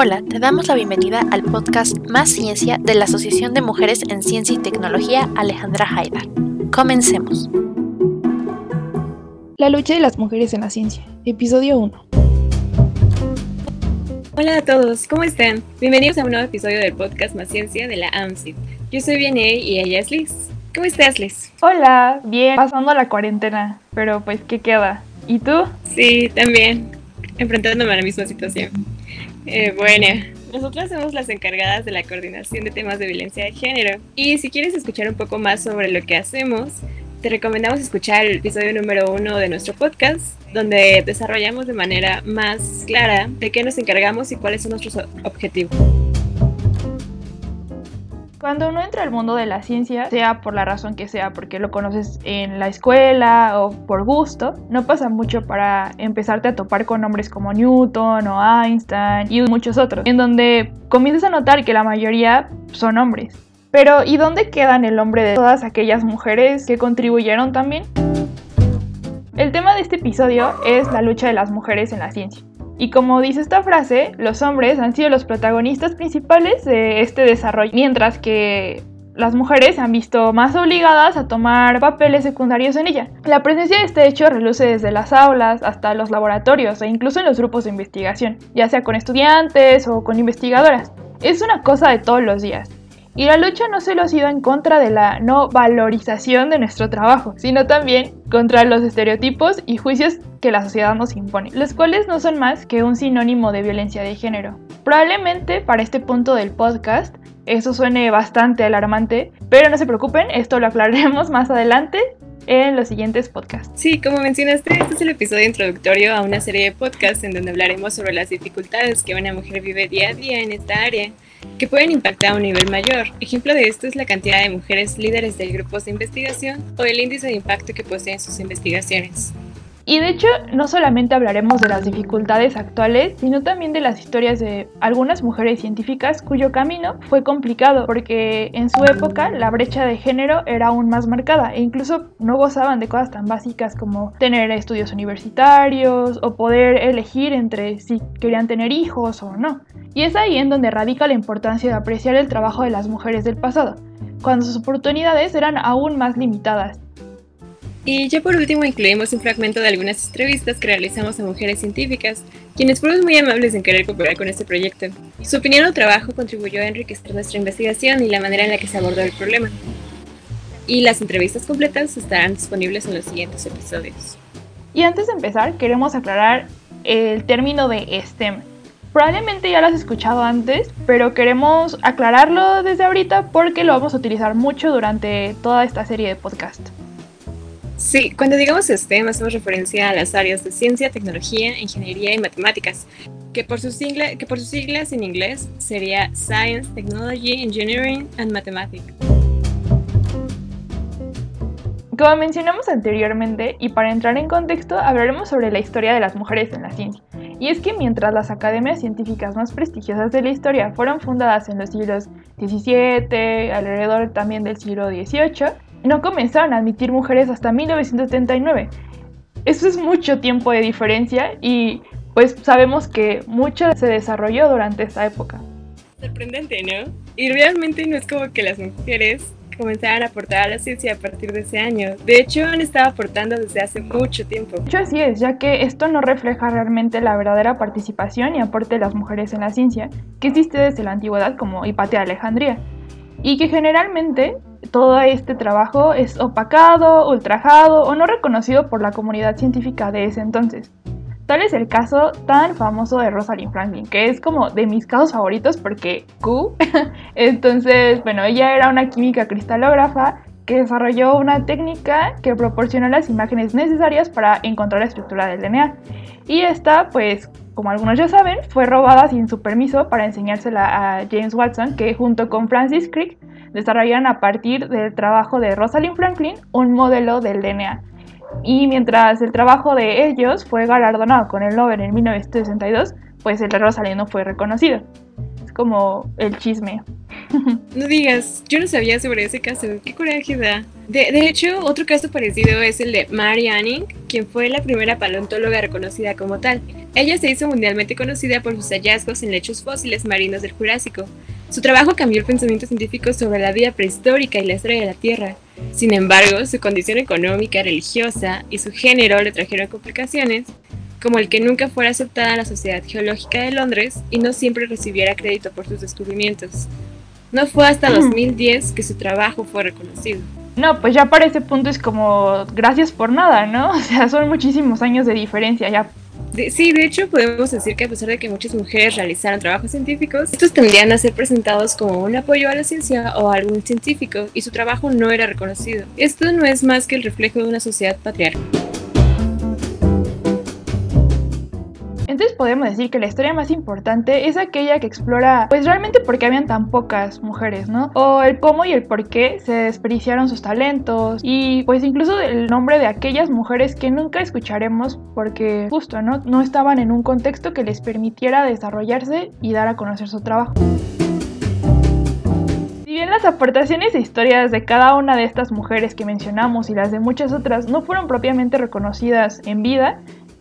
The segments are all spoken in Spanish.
Hola, te damos la bienvenida al podcast Más Ciencia de la Asociación de Mujeres en Ciencia y Tecnología Alejandra Haidar. Comencemos. La lucha de las mujeres en la ciencia, episodio 1. Hola a todos, ¿cómo están? Bienvenidos a un nuevo episodio del podcast Más Ciencia de la AMSIT. Yo soy Vianey y ella es Liz. ¿Cómo estás, Liz? Hola, bien, pasando la cuarentena, pero pues, ¿qué queda? ¿Y tú? Sí, también, enfrentándome a la misma situación. Eh, bueno, nosotras somos las encargadas de la coordinación de temas de violencia de género. Y si quieres escuchar un poco más sobre lo que hacemos, te recomendamos escuchar el episodio número uno de nuestro podcast, donde desarrollamos de manera más clara de qué nos encargamos y cuáles son nuestros objetivos. Cuando uno entra al mundo de la ciencia, sea por la razón que sea, porque lo conoces en la escuela o por gusto, no pasa mucho para empezarte a topar con nombres como Newton o Einstein y muchos otros, en donde comienzas a notar que la mayoría son hombres. Pero ¿y dónde quedan el nombre de todas aquellas mujeres que contribuyeron también? El tema de este episodio es la lucha de las mujeres en la ciencia. Y como dice esta frase, los hombres han sido los protagonistas principales de este desarrollo, mientras que las mujeres se han visto más obligadas a tomar papeles secundarios en ella. La presencia de este hecho reluce desde las aulas hasta los laboratorios e incluso en los grupos de investigación, ya sea con estudiantes o con investigadoras. Es una cosa de todos los días. Y la lucha no solo ha sido en contra de la no valorización de nuestro trabajo, sino también contra los estereotipos y juicios que la sociedad nos impone, los cuales no son más que un sinónimo de violencia de género. Probablemente para este punto del podcast eso suene bastante alarmante, pero no se preocupen, esto lo aclararemos más adelante en los siguientes podcasts. Sí, como mencionaste, este es el episodio introductorio a una serie de podcasts en donde hablaremos sobre las dificultades que una mujer vive día a día en esta área que pueden impactar a un nivel mayor. Ejemplo de esto es la cantidad de mujeres líderes de grupos de investigación o el índice de impacto que poseen sus investigaciones. Y de hecho, no solamente hablaremos de las dificultades actuales, sino también de las historias de algunas mujeres científicas cuyo camino fue complicado, porque en su época la brecha de género era aún más marcada e incluso no gozaban de cosas tan básicas como tener estudios universitarios o poder elegir entre si querían tener hijos o no. Y es ahí en donde radica la importancia de apreciar el trabajo de las mujeres del pasado, cuando sus oportunidades eran aún más limitadas y ya por último incluimos un fragmento de algunas entrevistas que realizamos a mujeres científicas, quienes fueron muy amables en querer cooperar con este proyecto. Su opinión o trabajo contribuyó a enriquecer nuestra investigación y la manera en la que se abordó el problema. Y las entrevistas completas estarán disponibles en los siguientes episodios. Y antes de empezar, queremos aclarar el término de STEM. Probablemente ya lo has escuchado antes, pero queremos aclararlo desde ahorita porque lo vamos a utilizar mucho durante toda esta serie de podcasts. Sí, cuando digamos STEM hacemos referencia a las áreas de ciencia, tecnología, ingeniería y matemáticas, que por, sus que por sus siglas en inglés sería Science, Technology, Engineering and Mathematics. Como mencionamos anteriormente, y para entrar en contexto, hablaremos sobre la historia de las mujeres en la ciencia. Y es que mientras las academias científicas más prestigiosas de la historia fueron fundadas en los siglos XVII, alrededor también del siglo XVIII, no comenzaron a admitir mujeres hasta 1979. Eso es mucho tiempo de diferencia y pues sabemos que mucho se desarrolló durante esta época. Sorprendente, ¿no? Y realmente no es como que las mujeres comenzaran a aportar a la ciencia a partir de ese año. De hecho, han estado aportando desde hace mucho tiempo. Mucho así es, ya que esto no refleja realmente la verdadera participación y aporte de las mujeres en la ciencia que existe desde la antigüedad como Hipatia de Alejandría, y que generalmente todo este trabajo es opacado, ultrajado o no reconocido por la comunidad científica de ese entonces. Tal es el caso tan famoso de Rosalind Franklin, que es como de mis casos favoritos porque Q. Entonces, bueno, ella era una química cristalógrafa que desarrolló una técnica que proporcionó las imágenes necesarias para encontrar la estructura del DNA. Y esta, pues, como algunos ya saben, fue robada sin su permiso para enseñársela a James Watson, que junto con Francis Crick desarrollaron a partir del trabajo de Rosalind Franklin un modelo del DNA. Y mientras el trabajo de ellos fue galardonado con el Nobel en 1962, pues el de Rosalind no fue reconocido. Como el chisme. No digas, yo no sabía sobre ese caso, qué coraje da. De, de, hecho, otro caso parecido es el de Mary Anning, quien fue la primera paleontóloga reconocida como tal. Ella se hizo mundialmente conocida por sus hallazgos en lechos fósiles marinos del Jurásico. Su trabajo cambió el pensamiento científico sobre la vida prehistórica y la historia de la Tierra. Sin embargo, su condición económica, religiosa y su género le trajeron complicaciones, como el que nunca fuera aceptada en la Sociedad Geológica de Londres y no siempre recibiera crédito por sus descubrimientos. No fue hasta 2010 mm. que su trabajo fue reconocido. No, pues ya para ese punto es como gracias por nada, ¿no? O sea, son muchísimos años de diferencia ya. sí, de hecho podemos decir que a pesar de que muchas mujeres realizaron trabajos científicos, estos tendrían a ser presentados como un apoyo a la ciencia o a algún científico y su trabajo no era reconocido. Esto no es más que el reflejo de una sociedad patriarcal. Entonces podemos decir que la historia más importante es aquella que explora, pues realmente por qué habían tan pocas mujeres, ¿no? O el cómo y el por qué se desperdiciaron sus talentos y pues incluso el nombre de aquellas mujeres que nunca escucharemos porque justo, ¿no? No estaban en un contexto que les permitiera desarrollarse y dar a conocer su trabajo. Si bien las aportaciones e historias de cada una de estas mujeres que mencionamos y las de muchas otras no fueron propiamente reconocidas en vida,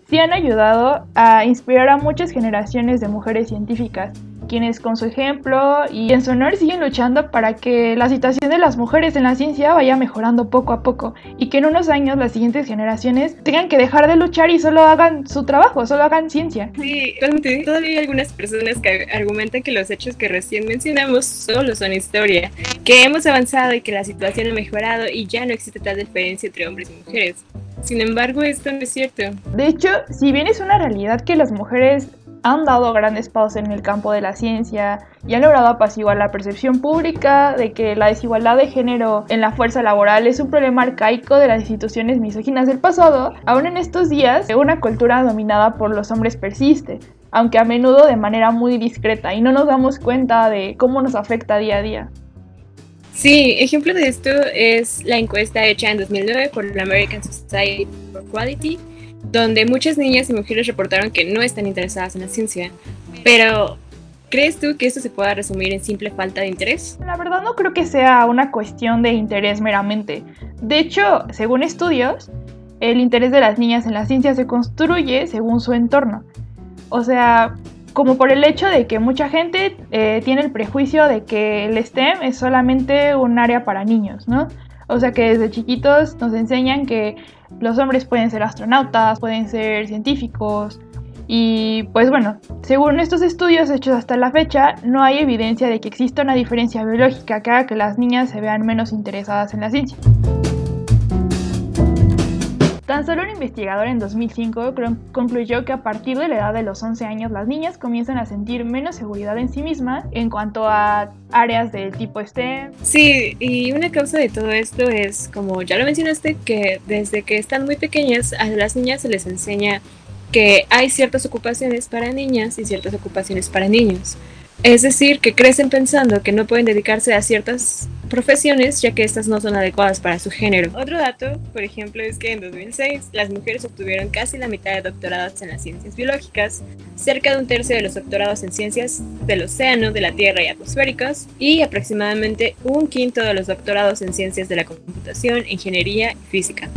sí han ayudado a inspirar a muchas generaciones de mujeres científicas, quienes con su ejemplo y en su honor siguen luchando para que la situación de las mujeres en la ciencia vaya mejorando poco a poco y que en unos años las siguientes generaciones tengan que dejar de luchar y solo hagan su trabajo, solo hagan ciencia. Sí, todavía hay algunas personas que argumentan que los hechos que recién mencionamos solo son historia, que hemos avanzado y que la situación ha mejorado y ya no existe tal diferencia entre hombres y mujeres. Sin embargo, esto no es cierto. De hecho, si bien es una realidad que las mujeres han dado grandes pasos en el campo de la ciencia y han logrado apaciguar la percepción pública de que la desigualdad de género en la fuerza laboral es un problema arcaico de las instituciones misóginas del pasado, aún en estos días una cultura dominada por los hombres persiste, aunque a menudo de manera muy discreta y no nos damos cuenta de cómo nos afecta día a día. Sí, ejemplo de esto es la encuesta hecha en 2009 por la American Society for Quality, donde muchas niñas y mujeres reportaron que no están interesadas en la ciencia. Pero, ¿crees tú que esto se pueda resumir en simple falta de interés? La verdad no creo que sea una cuestión de interés meramente. De hecho, según estudios, el interés de las niñas en la ciencia se construye según su entorno. O sea, como por el hecho de que mucha gente eh, tiene el prejuicio de que el STEM es solamente un área para niños, ¿no? O sea que desde chiquitos nos enseñan que los hombres pueden ser astronautas, pueden ser científicos. Y pues bueno, según estos estudios hechos hasta la fecha, no hay evidencia de que exista una diferencia biológica que haga que las niñas se vean menos interesadas en la ciencia. Tan solo un investigador en 2005 concluyó que a partir de la edad de los 11 años las niñas comienzan a sentir menos seguridad en sí mismas en cuanto a áreas del tipo STEM. Sí, y una causa de todo esto es, como ya lo mencionaste, que desde que están muy pequeñas a las niñas se les enseña que hay ciertas ocupaciones para niñas y ciertas ocupaciones para niños. Es decir, que crecen pensando que no pueden dedicarse a ciertas profesiones ya que estas no son adecuadas para su género. Otro dato, por ejemplo, es que en 2006 las mujeres obtuvieron casi la mitad de doctorados en las ciencias biológicas, cerca de un tercio de los doctorados en ciencias del océano, de la tierra y atmosféricas, y aproximadamente un quinto de los doctorados en ciencias de la computación, ingeniería y física.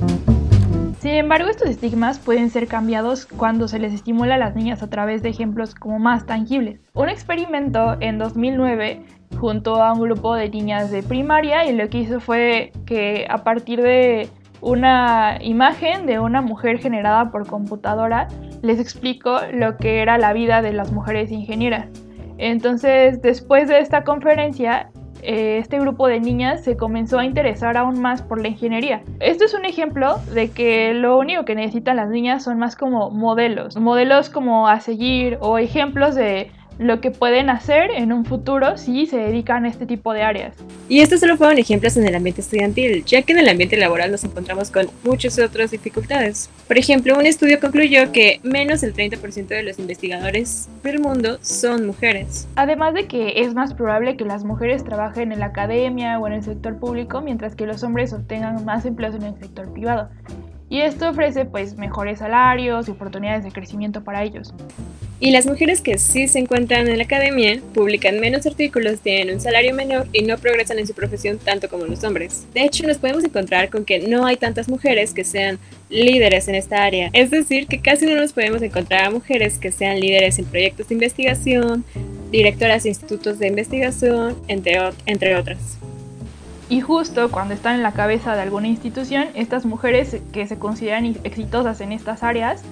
Sin embargo, estos estigmas pueden ser cambiados cuando se les estimula a las niñas a través de ejemplos como más tangibles. Un experimento en 2009 junto a un grupo de niñas de primaria y lo que hizo fue que a partir de una imagen de una mujer generada por computadora les explicó lo que era la vida de las mujeres ingenieras. Entonces, después de esta conferencia, este grupo de niñas se comenzó a interesar aún más por la ingeniería. Esto es un ejemplo de que lo único que necesitan las niñas son más como modelos, modelos como a seguir o ejemplos de lo que pueden hacer en un futuro si se dedican a este tipo de áreas. Y estos solo fueron ejemplos en el ambiente estudiantil, ya que en el ambiente laboral nos encontramos con muchas otras dificultades. Por ejemplo, un estudio concluyó que menos del 30% de los investigadores del mundo son mujeres. Además de que es más probable que las mujeres trabajen en la academia o en el sector público, mientras que los hombres obtengan más empleos en el sector privado. Y esto ofrece pues mejores salarios y oportunidades de crecimiento para ellos. Y las mujeres que sí se encuentran en la academia publican menos artículos, tienen un salario menor y no progresan en su profesión tanto como los hombres. De hecho, nos podemos encontrar con que no hay tantas mujeres que sean líderes en esta área. Es decir, que casi no nos podemos encontrar a mujeres que sean líderes en proyectos de investigación, directoras de institutos de investigación, entre, entre otras. Y justo cuando están en la cabeza de alguna institución, estas mujeres que se consideran exitosas en estas áreas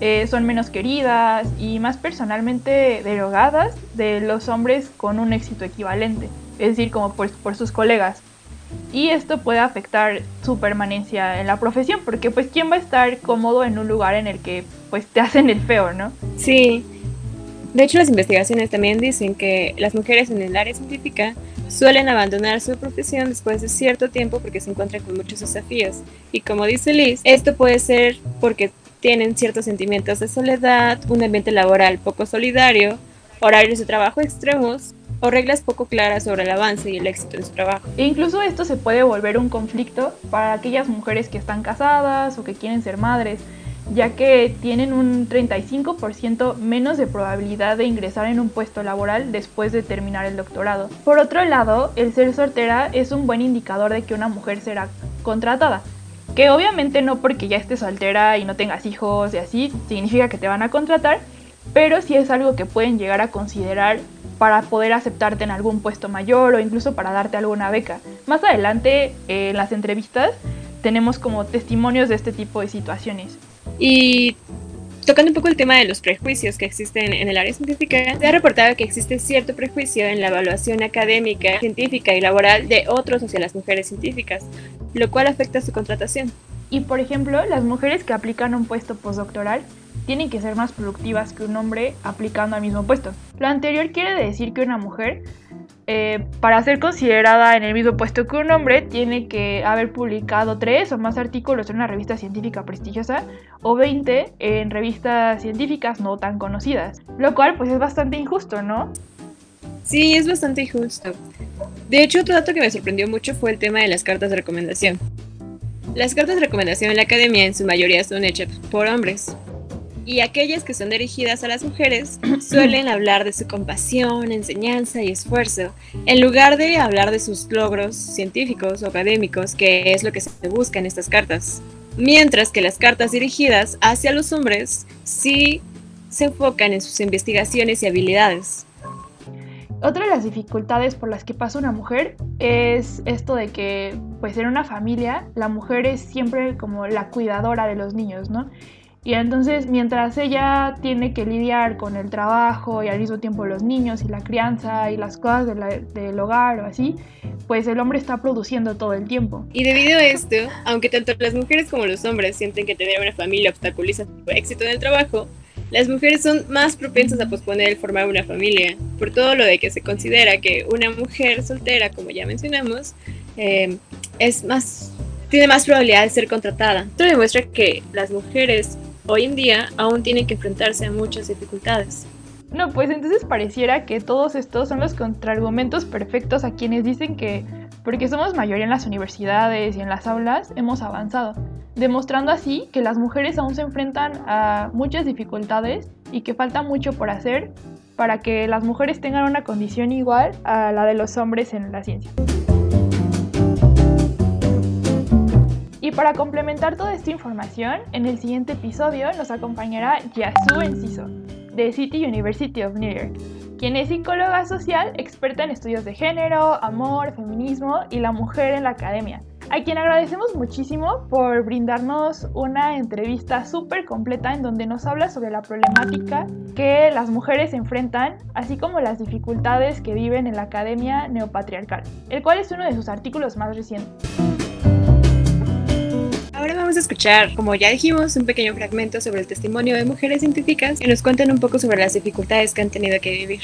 eh, son menos queridas y más personalmente derogadas de los hombres con un éxito equivalente, es decir, como por, por sus colegas. Y esto puede afectar su permanencia en la profesión, porque pues quién va a estar cómodo en un lugar en el que pues te hacen el feo, ¿no? Sí. De hecho, las investigaciones también dicen que las mujeres en el área científica suelen abandonar su profesión después de cierto tiempo porque se encuentran con muchos desafíos. Y como dice Liz, esto puede ser porque tienen ciertos sentimientos de soledad, un ambiente laboral poco solidario, horarios de trabajo extremos o reglas poco claras sobre el avance y el éxito de su trabajo. E incluso esto se puede volver un conflicto para aquellas mujeres que están casadas o que quieren ser madres, ya que tienen un 35% menos de probabilidad de ingresar en un puesto laboral después de terminar el doctorado. Por otro lado, el ser soltera es un buen indicador de que una mujer será contratada, que obviamente no porque ya estés soltera y no tengas hijos y así significa que te van a contratar, pero sí es algo que pueden llegar a considerar para poder aceptarte en algún puesto mayor o incluso para darte alguna beca. Más adelante en las entrevistas tenemos como testimonios de este tipo de situaciones. Y Tocando un poco el tema de los prejuicios que existen en el área científica, se ha reportado que existe cierto prejuicio en la evaluación académica, científica y laboral de otros hacia las mujeres científicas, lo cual afecta su contratación. Y por ejemplo, las mujeres que aplican un puesto postdoctoral tienen que ser más productivas que un hombre aplicando al mismo puesto. Lo anterior quiere decir que una mujer eh, para ser considerada en el mismo puesto que un hombre, tiene que haber publicado tres o más artículos en una revista científica prestigiosa o 20 en revistas científicas no tan conocidas, lo cual pues es bastante injusto, ¿no? Sí, es bastante injusto. De hecho, otro dato que me sorprendió mucho fue el tema de las cartas de recomendación. Las cartas de recomendación en la academia en su mayoría son hechas por hombres, y aquellas que son dirigidas a las mujeres suelen hablar de su compasión, enseñanza y esfuerzo, en lugar de hablar de sus logros científicos o académicos, que es lo que se busca en estas cartas. Mientras que las cartas dirigidas hacia los hombres sí se enfocan en sus investigaciones y habilidades. Otra de las dificultades por las que pasa una mujer es esto de que, pues en una familia, la mujer es siempre como la cuidadora de los niños, ¿no? Y entonces, mientras ella tiene que lidiar con el trabajo y al mismo tiempo los niños y la crianza y las cosas del hogar o así, pues el hombre está produciendo todo el tiempo. Y debido a esto, aunque tanto las mujeres como los hombres sienten que tener una familia obstaculiza su éxito en el trabajo, las mujeres son más propensas a posponer el formar una familia, por todo lo de que se considera que una mujer soltera, como ya mencionamos, eh, es más tiene más probabilidad de ser contratada. Esto demuestra que las mujeres hoy en día aún tienen que enfrentarse a muchas dificultades. No, pues entonces pareciera que todos estos son los contraargumentos perfectos a quienes dicen que porque somos mayoría en las universidades y en las aulas hemos avanzado, demostrando así que las mujeres aún se enfrentan a muchas dificultades y que falta mucho por hacer para que las mujeres tengan una condición igual a la de los hombres en la ciencia. Y para complementar toda esta información, en el siguiente episodio nos acompañará Yasu Enciso, de City University of New York, quien es psicóloga social, experta en estudios de género, amor, feminismo y la mujer en la academia, a quien agradecemos muchísimo por brindarnos una entrevista súper completa en donde nos habla sobre la problemática que las mujeres enfrentan, así como las dificultades que viven en la academia neopatriarcal, el cual es uno de sus artículos más recientes. Ahora vamos a escuchar, como ya dijimos, un pequeño fragmento sobre el testimonio de mujeres científicas que nos cuentan un poco sobre las dificultades que han tenido que vivir.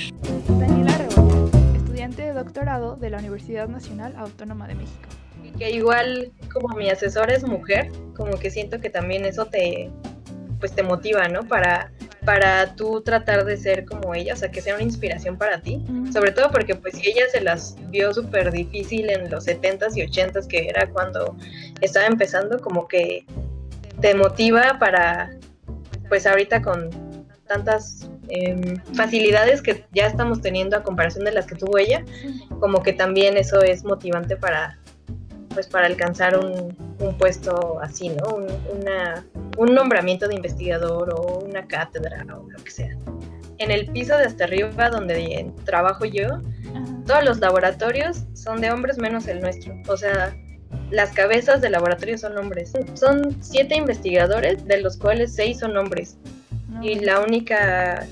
Daniela Rebollar, estudiante de doctorado de la Universidad Nacional Autónoma de México. Y que igual como mi asesora es mujer, como que siento que también eso te pues te motiva, ¿no? Para para tú tratar de ser como ella, o sea, que sea una inspiración para ti, sobre todo porque pues si ella se las vio súper difícil en los 70s y 80s, que era cuando estaba empezando, como que te motiva para, pues ahorita con tantas em, facilidades que ya estamos teniendo a comparación de las que tuvo ella, como que también eso es motivante para, pues para alcanzar un, puesto así, ¿no? Un, una, un nombramiento de investigador o una cátedra o lo que sea. En el piso de hasta arriba donde trabajo yo, todos los laboratorios son de hombres menos el nuestro. O sea, las cabezas del laboratorio son hombres. Son siete investigadores, de los cuales seis son hombres. Y la única,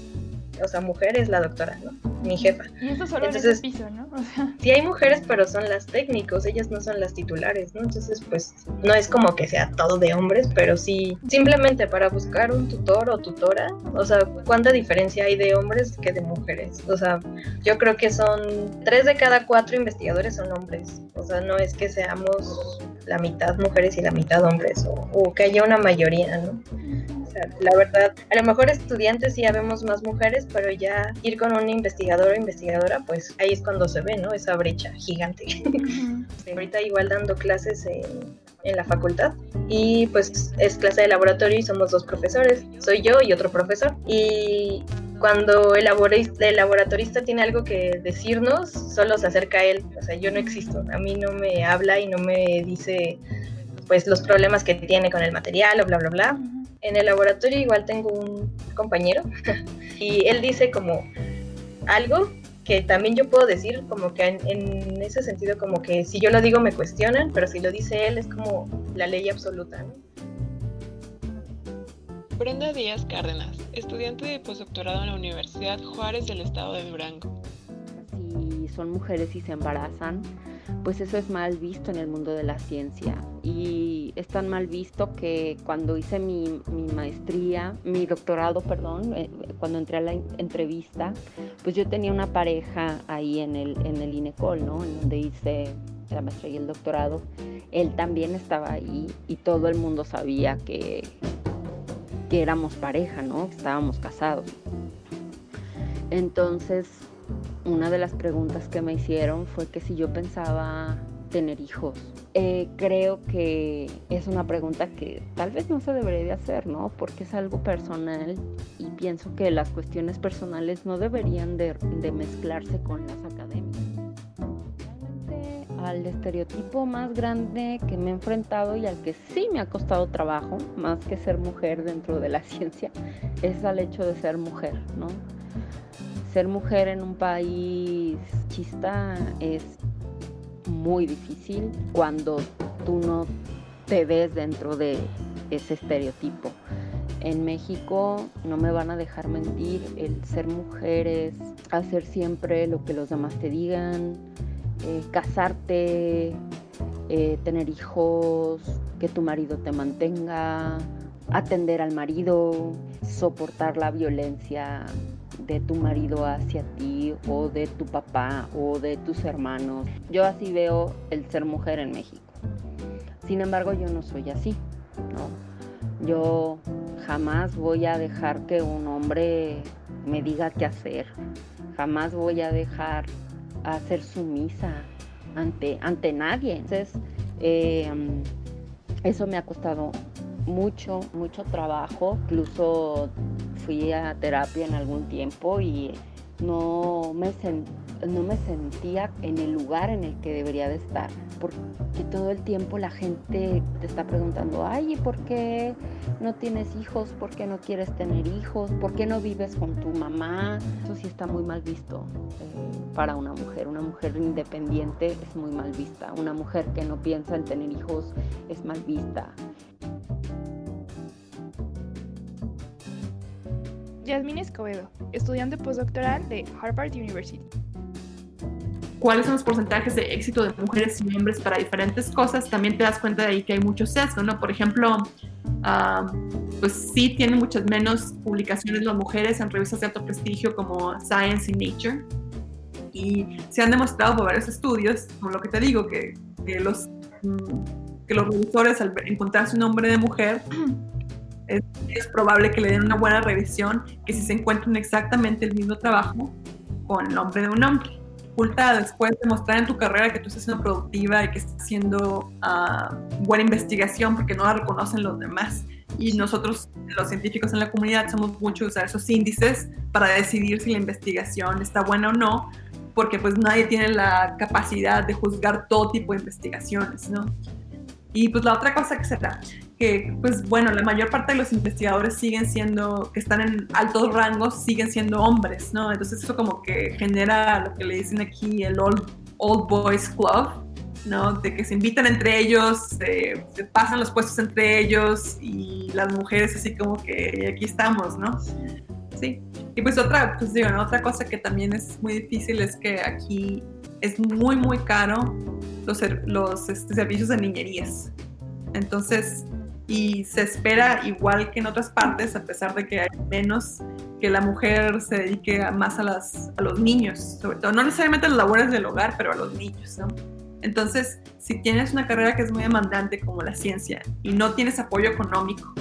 o sea, mujer es la doctora, ¿no? Mi jefa. Y eso solo Entonces, en piso, ¿no? Sí hay mujeres, pero son las técnicos, ellas no son las titulares, ¿no? Entonces, pues, no es como que sea todo de hombres, pero sí, simplemente para buscar un tutor o tutora, o sea, ¿cuánta diferencia hay de hombres que de mujeres? O sea, yo creo que son tres de cada cuatro investigadores son hombres, o sea, no es que seamos la mitad mujeres y la mitad hombres, o, o que haya una mayoría, ¿no? La verdad, a lo mejor estudiantes sí habemos más mujeres, pero ya ir con un investigador o investigadora, pues ahí es cuando se ve, ¿no? Esa brecha gigante. Ahorita igual dando clases en, en la facultad y pues es clase de laboratorio y somos dos profesores, soy yo y otro profesor. Y cuando el, el laboratorista tiene algo que decirnos, solo se acerca a él, o sea, yo no existo, a mí no me habla y no me dice pues los problemas que tiene con el material o bla bla bla en el laboratorio igual tengo un compañero y él dice como algo que también yo puedo decir como que en, ese sentido como que si yo lo digo me cuestionan, pero si lo dice él es como la ley absoluta. Brenda Díaz Cárdenas, estudiante de postdoctorado en la Universidad Juárez del Estado de Durango. Si son mujeres y se embarazan, pues eso es mal visto en el mundo de la ciencia. Y es tan mal visto que cuando hice mi, maestría, mi doctorado, perdón, eh, cuando entré a la entrevista, pues yo tenía una pareja ahí en el, en el INECOL, ¿no? En donde hice la maestría y el doctorado. Él también estaba ahí y todo el mundo sabía que, que éramos pareja, ¿no? Que estábamos casados. Entonces, una de las preguntas que me hicieron fue que si yo pensaba tener hijos. Eh, creo que es una pregunta que tal vez no se debería hacer, ¿no? Porque es algo personal y pienso que las cuestiones personales no deberían de, mezclarse con las académicas. Al estereotipo más grande que me he enfrentado y al que sí me ha costado trabajo, más que ser mujer dentro de la ciencia, es al hecho de ser mujer, ¿no? Ser mujer en un país chista es muy difícil cuando tú no te ves dentro de ese estereotipo. En México no me van a dejar mentir, el ser mujer es hacer siempre lo que los demás te digan, eh, casarte, eh, tener hijos, que tu marido te mantenga, atender al marido, soportar la violencia de tu marido hacia ti o de tu papá o de tus hermanos. Yo así veo el ser mujer en México. Sin embargo, yo no soy así, ¿no? Yo jamás voy a dejar que un hombre me diga qué hacer. Jamás voy a dejar a ser sumisa ante, ante nadie. Entonces, eh, eso me ha costado mucho, mucho trabajo. Incluso fui a terapia en algún tiempo y no me, no me sentía en el lugar en el que debería de estar, porque todo el tiempo la gente te está preguntando, ay, ¿y por qué no tienes hijos? ¿Por qué no quieres tener hijos? ¿Por qué no vives con tu mamá? Eso sí está muy mal visto eh, para una mujer. Una mujer independiente es muy mal vista. Una mujer que no piensa en tener hijos es mal vista. Yasmín Escobedo, estudiante postdoctoral de Harvard University. ¿Cuáles son los porcentajes de éxito de mujeres y hombres para diferentes cosas? También te das cuenta de ahí que hay muchos sesgo, ¿no? Por ejemplo, ah, pues sí tienen muchas menos publicaciones las mujeres en revistas de alto prestigio como Science y Nature. Y se han demostrado por varios estudios, como lo que te digo, que, que los, mm, que los revisores al encontrarse un hombre de mujer es, probable que le den una buena revisión que si se encuentran exactamente el mismo trabajo con el nombre de un hombre. Oculta después de mostrar en tu carrera que tú estás siendo productiva y que estás haciendo ah, buena investigación porque no la reconocen los demás. Y nosotros, los científicos en la comunidad, somos mucho usar esos índices para decidir si la investigación está buena o no, porque pues nadie tiene la capacidad de juzgar todo tipo de investigaciones, ¿no? Y pues la otra cosa que será, que pues bueno, la mayor parte de los investigadores siguen siendo, que están en altos rangos, siguen siendo hombres, ¿no? Entonces eso como que genera lo que le dicen aquí el Old, old Boys Club, ¿no? De que se invitan entre ellos, se, pasan los puestos entre ellos y las mujeres así como que aquí estamos, ¿no? Sí. Y pues otra, pues digo, otra cosa que también es muy difícil es que aquí es muy, muy caro los, los este, servicios de niñerías. Entonces, y se espera igual que en otras partes, a pesar de que hay menos, que la mujer se dedique más a, las, a los niños, sobre todo, no necesariamente a las labores del hogar, pero a los niños, ¿no? Entonces, si tienes una carrera que es muy demandante como la ciencia y no tienes apoyo económico,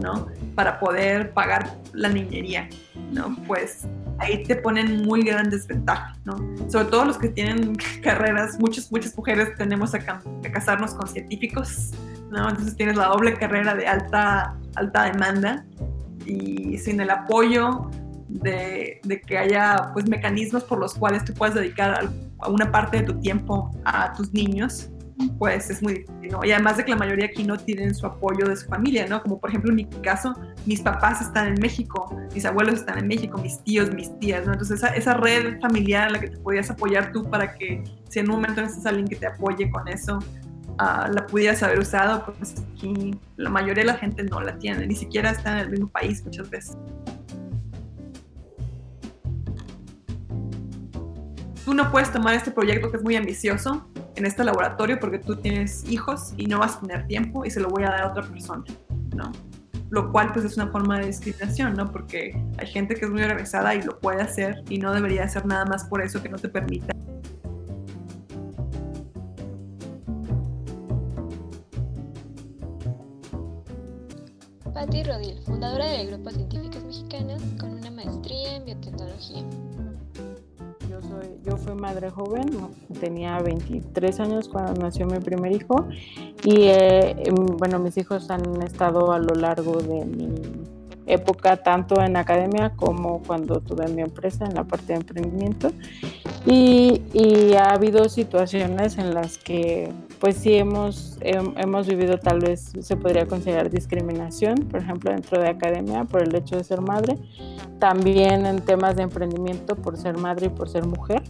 ¿no? Para poder pagar la niñería, ¿no? Pues ahí te ponen muy gran desventaja, ¿no? Sobre todo los que tienen carreras, muchas, muchas mujeres tenemos que casarnos con científicos, ¿no? Entonces tienes la doble carrera de alta, alta demanda y sin el apoyo de, de, que haya pues mecanismos por los cuales tú puedas dedicar a una parte de tu tiempo a tus niños, pues es muy difícil, ¿no? Y además de que la mayoría aquí no tienen su apoyo de su familia, ¿no? Como por ejemplo en mi caso, mis papás están en México, mis abuelos están en México, mis tíos, mis tías, ¿no? Entonces esa, esa red familiar en la que te podías apoyar tú para que si en un momento necesitas alguien que te apoye con eso, uh, la pudieras haber usado, pues aquí la mayoría de la gente no la tiene, ni siquiera está en el mismo país muchas veces. Tú no puedes tomar este proyecto que es muy ambicioso en este laboratorio porque tú tienes hijos y no vas a tener tiempo y se lo voy a dar a otra persona, ¿no? Lo cual pues es una forma de discriminación, ¿no? Porque hay gente que es muy organizada y lo puede hacer y no debería hacer nada más por eso que no te permita Patti Rodil, fundadora del Grupo Científicos Mexicanos con una maestría en biotecnología. Yo fui madre joven, tenía 23 años cuando nació mi primer hijo y eh, em, bueno, mis hijos han estado a lo largo de mi época tanto en academia como cuando tuve mi empresa en la parte de emprendimiento y, y ha habido situaciones en las que pues sí hemos, hemos vivido tal vez se podría considerar discriminación, por ejemplo dentro de academia por el hecho de ser madre, también en temas de emprendimiento por ser madre y por ser mujer.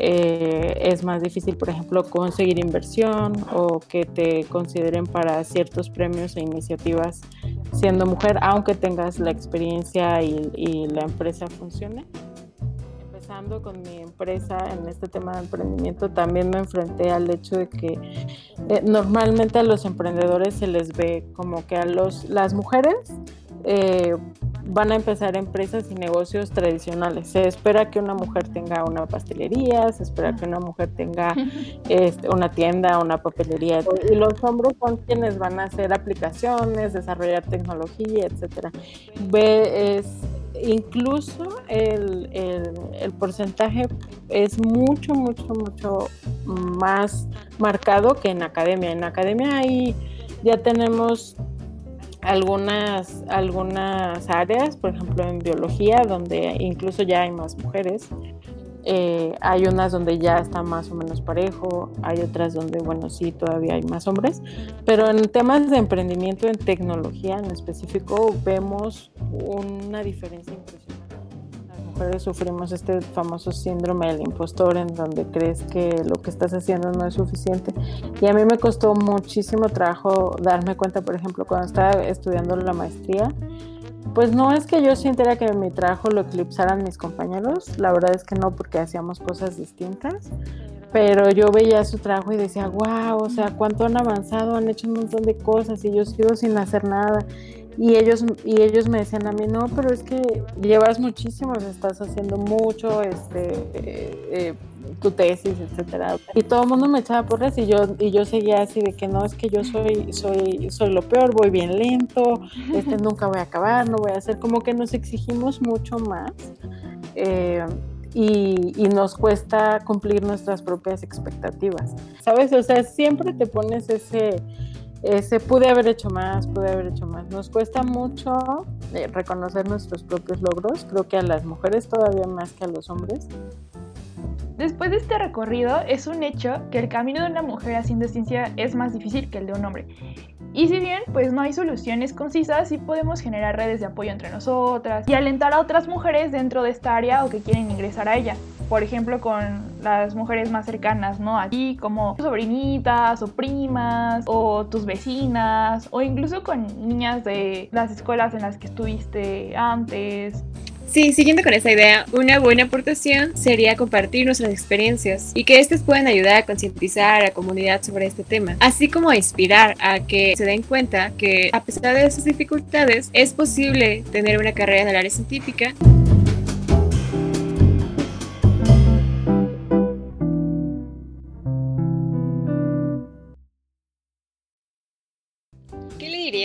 Eh, es más difícil, por ejemplo, conseguir inversión o que te consideren para ciertos premios e iniciativas siendo mujer, aunque tengas la experiencia y, la empresa funcione. Con mi empresa en este tema de emprendimiento, también me enfrenté al hecho de que eh, normalmente a los emprendedores se les ve como que a los, las mujeres eh, van a empezar empresas y negocios tradicionales. Se espera que una mujer tenga una pastelería, se espera que una mujer tenga este, una tienda, una papelería. Y los hombres son quienes van a hacer aplicaciones, desarrollar tecnología, etcétera. Ve, es, incluso el, el, porcentaje es mucho, mucho, mucho más marcado que en academia. En academia ahí ya tenemos algunas, algunas áreas, por ejemplo en biología, donde incluso ya hay más mujeres. Eh, hay unas donde ya está más o menos parejo, hay otras donde, bueno, sí, todavía hay más hombres, pero en temas de emprendimiento en tecnología en específico vemos una diferencia impresionante sufrimos este famoso síndrome del impostor en donde crees que lo que estás haciendo no es suficiente. Y a mí me costó muchísimo trabajo darme cuenta, por ejemplo, cuando estaba estudiando la maestría, pues no es que yo sintiera que mi trabajo lo eclipsaran mis compañeros, la verdad es que no, porque hacíamos cosas distintas, pero yo veía su trabajo y decía, wow, o sea, cuánto han avanzado, han hecho un montón de cosas y yo sigo sin hacer nada. Y ellos, y ellos me decían a mí, no, pero es que llevas muchísimo, estás haciendo mucho, este, eh, eh, tu tesis, etcétera. Y todo el mundo me echaba porras y yo, y yo seguía así de que no, es que yo soy, soy, soy lo peor, voy bien lento, este, nunca voy a acabar, no voy a hacer, como que nos exigimos mucho más. Eh, y, y, nos cuesta cumplir nuestras propias expectativas. ¿Sabes? O sea, siempre te pones ese, Ese, pude haber hecho más, pude haber hecho más. Nos cuesta mucho eh, reconocer nuestros propios logros, creo que a las mujeres todavía más que a los hombres. Después de este recorrido, es un hecho que el camino de una mujer haciendo ciencia es más difícil que el de un hombre. Y si bien pues no hay soluciones concisas, sí podemos generar redes de apoyo entre nosotras y alentar a otras mujeres dentro de esta área o que quieren ingresar a ella. Por ejemplo, con las mujeres más cercanas, ¿no? Aquí como sobrinitas o primas o tus vecinas o incluso con niñas de las escuelas en las que estuviste antes Sí, siguiendo con esa idea, una buena aportación sería compartir nuestras experiencias y que éstas puedan ayudar a concientizar a la comunidad sobre este tema, así como a inspirar a que se den cuenta que a pesar de esas dificultades es posible tener una carrera en el área científica.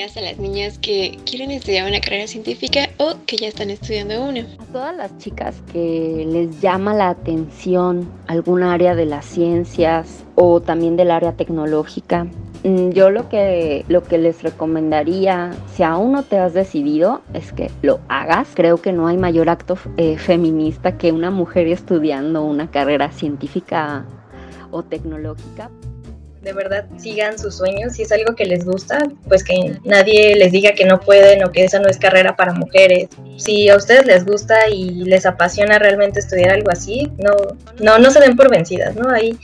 A las niñas que quieren estudiar una carrera científica o que ya están estudiando una? A todas las chicas que les llama la atención algún área de las ciencias o también del área tecnológica, mm, yo lo que, lo que les recomendaría, si aún no te has decidido, es que lo hagas. Creo que no hay mayor acto eh, feminista que una mujer estudiando una carrera científica o tecnológica de verdad sigan sus sueños, si es algo que les gusta, pues que nadie les diga que no pueden o que esa no es carrera para mujeres. Si a ustedes les gusta y les apasiona realmente estudiar algo así, no, no, no se den por vencidas, ¿no? Ahí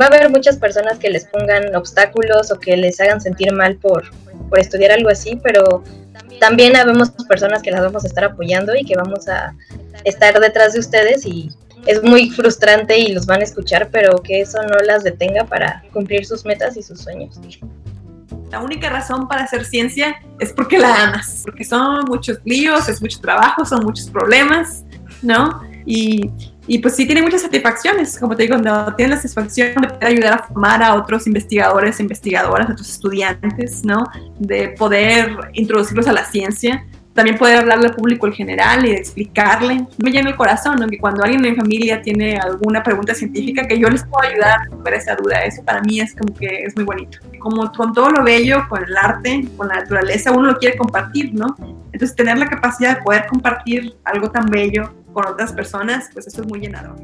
va a haber muchas personas que les pongan obstáculos o que les hagan sentir mal por, por estudiar algo así, pero también habemos personas que las vamos a estar apoyando y que vamos a estar detrás de ustedes y es muy frustrante y los van a escuchar, pero que eso no las detenga para cumplir sus metas y sus sueños. La única razón para hacer ciencia es porque la amas, porque son muchos líos, es mucho trabajo, son muchos problemas, ¿no? Y, y pues sí tiene muchas satisfacciones, como te digo, cuando tiene la satisfacción de poder ayudar a formar a otros investigadores, investigadoras, a otros estudiantes, ¿no? De poder introducirlos a la ciencia, también poder hablarle al público en general y explicarle. Me llena el corazón, ¿no? cuando alguien en mi familia tiene alguna pregunta científica, que yo les puedo ayudar a resolver esa duda. Eso para mí es como que es muy bonito. Como con todo lo bello, con el arte, con la naturaleza, uno lo quiere compartir, ¿no? Entonces, tener la capacidad de poder compartir algo tan bello con otras personas, pues eso es muy llenador.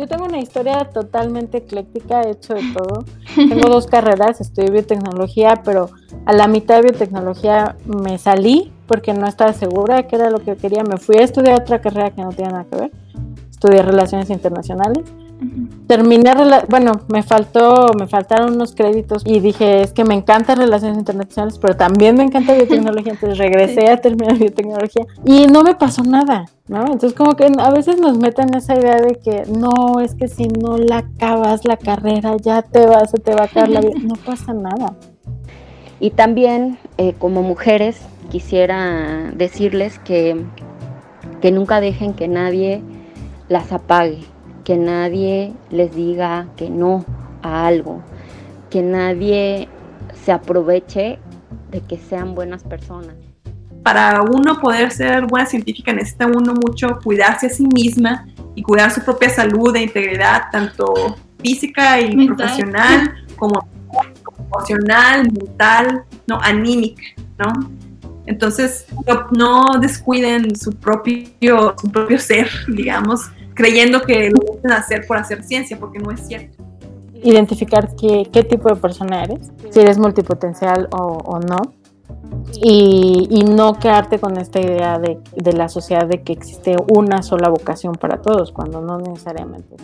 Yo tengo una historia totalmente ecléctica, he hecho de todo. Tengo dos carreras, estudié biotecnología, pero a la mitad de biotecnología me salí porque no estaba segura de qué era lo que quería. Me fui a estudiar otra carrera que no tiene nada que ver. Estudié relaciones internacionales Terminé, bueno, me faltó, me faltaron unos créditos y dije, es que me encantan relaciones internacionales, pero también me encanta biotecnología, entonces regresé a terminar biotecnología y no me pasó nada, ¿no? Entonces como que a veces nos meten esa idea de que no, es que si no la acabas la carrera ya te va, se te va a acabar la vida, no pasa nada. Y también eh, como mujeres quisiera decirles que, que nunca dejen que nadie las apague, que nadie les diga que no a algo, que nadie se aproveche de que sean buenas personas. Para uno poder ser buena científica necesita uno mucho cuidarse a sí misma y cuidar su propia salud e integridad, tanto física y profesional como emocional, mental, no, anímica, ¿no? Entonces, no, descuiden su propio, su propio ser, digamos, creyendo que lo pueden hacer por hacer ciencia, porque no es cierto. Identificar qué, qué tipo de persona eres, si eres multipotencial o, o no, y, y, no quedarte con esta idea de, de, la sociedad de que existe una sola vocación para todos, cuando no necesariamente.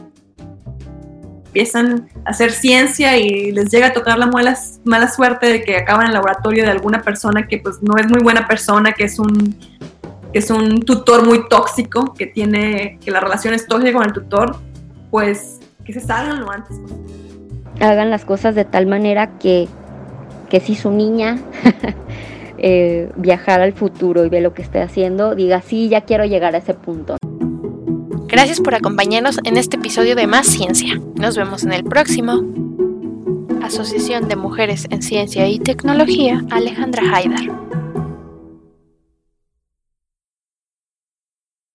Empiezan a hacer ciencia y les llega a tocar la mala, mala suerte de que acaban en el laboratorio de alguna persona que pues no es muy buena persona, que es un que es un tutor muy tóxico, que tiene, que la relación es tóxica con el tutor, pues que se salgan lo antes Hagan las cosas de tal manera que, que si su niña eh, viajar al futuro y ve lo que esté haciendo, diga, sí, ya quiero llegar a ese punto. Gracias por acompañarnos en este episodio de Más Ciencia. Nos vemos en el próximo. Asociación de Mujeres en Ciencia y Tecnología, Alejandra Haidar.